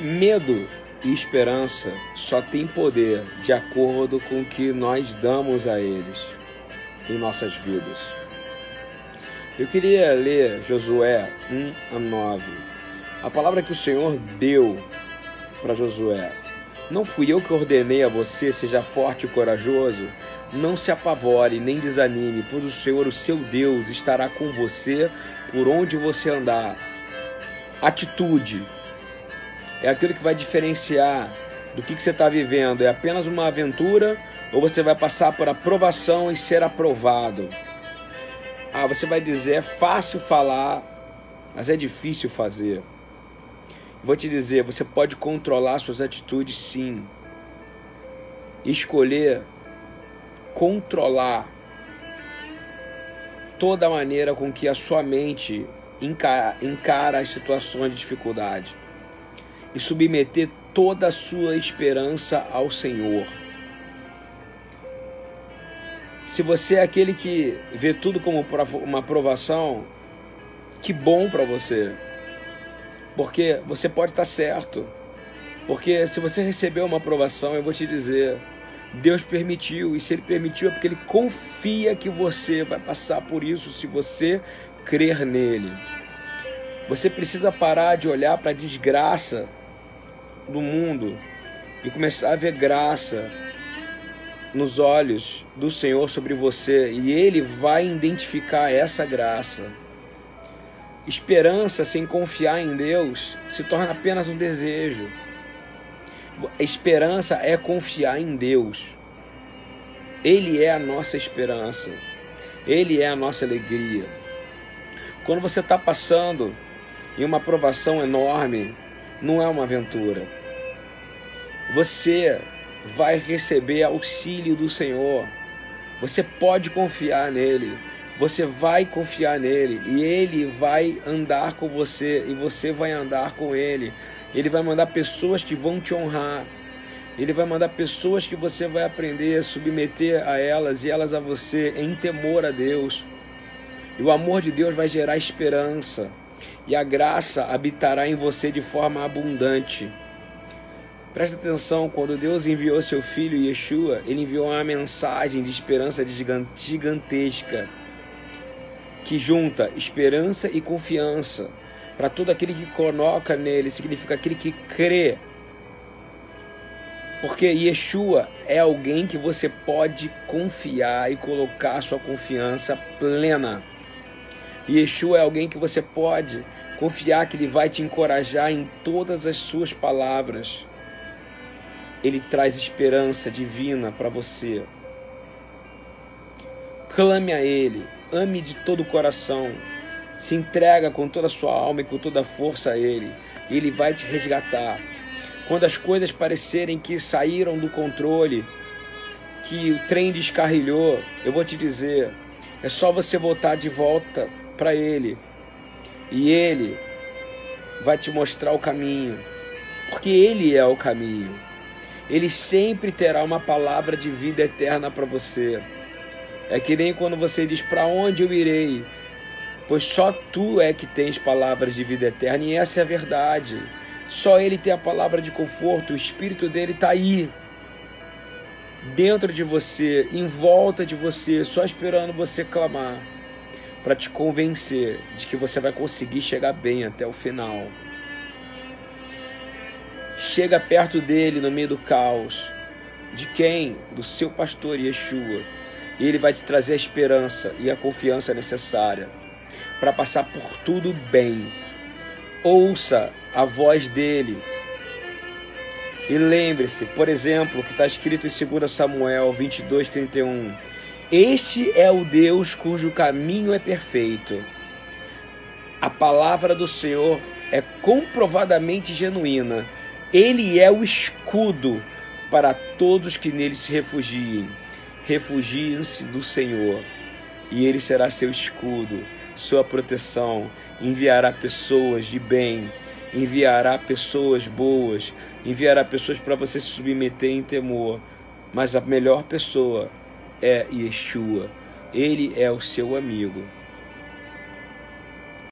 Medo e esperança só tem poder de acordo com o que nós damos a eles em nossas vidas. Eu queria ler Josué 1 a 9. A palavra que o Senhor deu para Josué. Não fui eu que ordenei a você, seja forte e corajoso. Não se apavore nem desanime, pois o Senhor, o seu Deus, estará com você por onde você andar. Atitude é aquilo que vai diferenciar do que, que você está vivendo. É apenas uma aventura ou você vai passar por aprovação e ser aprovado? Ah, você vai dizer, é fácil falar, mas é difícil fazer. Vou te dizer, você pode controlar suas atitudes sim. Escolher controlar toda a maneira com que a sua mente encara, as situações de dificuldade e submeter toda a sua esperança ao Senhor. Se você é aquele que vê tudo como uma aprovação, que bom para você. Porque você pode estar certo. Porque se você recebeu uma aprovação, eu vou te dizer, Deus permitiu, e se Ele permitiu é porque Ele confia que você vai passar por isso se você crer nele. Você precisa parar de olhar para a desgraça do mundo e começar a ver graça nos olhos do Senhor sobre você, e Ele vai identificar essa graça. Esperança sem confiar em Deus se torna apenas um desejo. Esperança é confiar em Deus. Ele é a nossa esperança. Ele é a nossa alegria. Quando você está passando em uma aprovação enorme, não é uma aventura. Você vai receber auxílio do Senhor. Você pode confiar nele. Você vai confiar nele e ele vai andar com você e você vai andar com ele. Ele vai mandar pessoas que vão te honrar. Ele vai mandar pessoas que você vai aprender a submeter a elas e elas a você em temor a Deus. E o amor de Deus vai gerar esperança. E a graça habitará em você de forma abundante. Preste atenção, quando Deus enviou seu filho Yeshua, ele enviou uma mensagem de esperança gigantesca que junta esperança e confiança para todo aquele que coloca nele, significa aquele que crê. Porque Yeshua é alguém que você pode confiar e colocar sua confiança plena. Yeshua é alguém que você pode confiar que ele vai te encorajar em todas as suas palavras. Ele traz esperança divina para você. Clame a ele, ame de todo o coração, se entrega com toda a sua alma e com toda a força a Ele, e Ele vai te resgatar. Quando as coisas parecerem que saíram do controle, que o trem descarrilhou, eu vou te dizer, é só você voltar de volta para Ele, e Ele vai te mostrar o caminho, porque Ele é o caminho. Ele sempre terá uma palavra de vida eterna para você. É que nem quando você diz: Para onde eu irei? Pois só tu é que tens palavras de vida eterna, e essa é a verdade. Só Ele tem a palavra de conforto, o Espírito dele está aí, dentro de você, em volta de você, só esperando você clamar, para te convencer de que você vai conseguir chegar bem até o final. Chega perto dele no meio do caos. De quem? Do seu pastor Yeshua e Ele vai te trazer a esperança e a confiança necessária para passar por tudo bem. Ouça a voz dele. E lembre-se, por exemplo, que está escrito em 2 Samuel 22, 31. Este é o Deus cujo caminho é perfeito. A palavra do Senhor é comprovadamente genuína. Ele é o escudo para todos que nele se refugiem. Refugiem-se do Senhor, e Ele será seu escudo, sua proteção. Enviará pessoas de bem, enviará pessoas boas, enviará pessoas para você se submeter em temor. Mas a melhor pessoa é Yeshua. Ele é o seu amigo.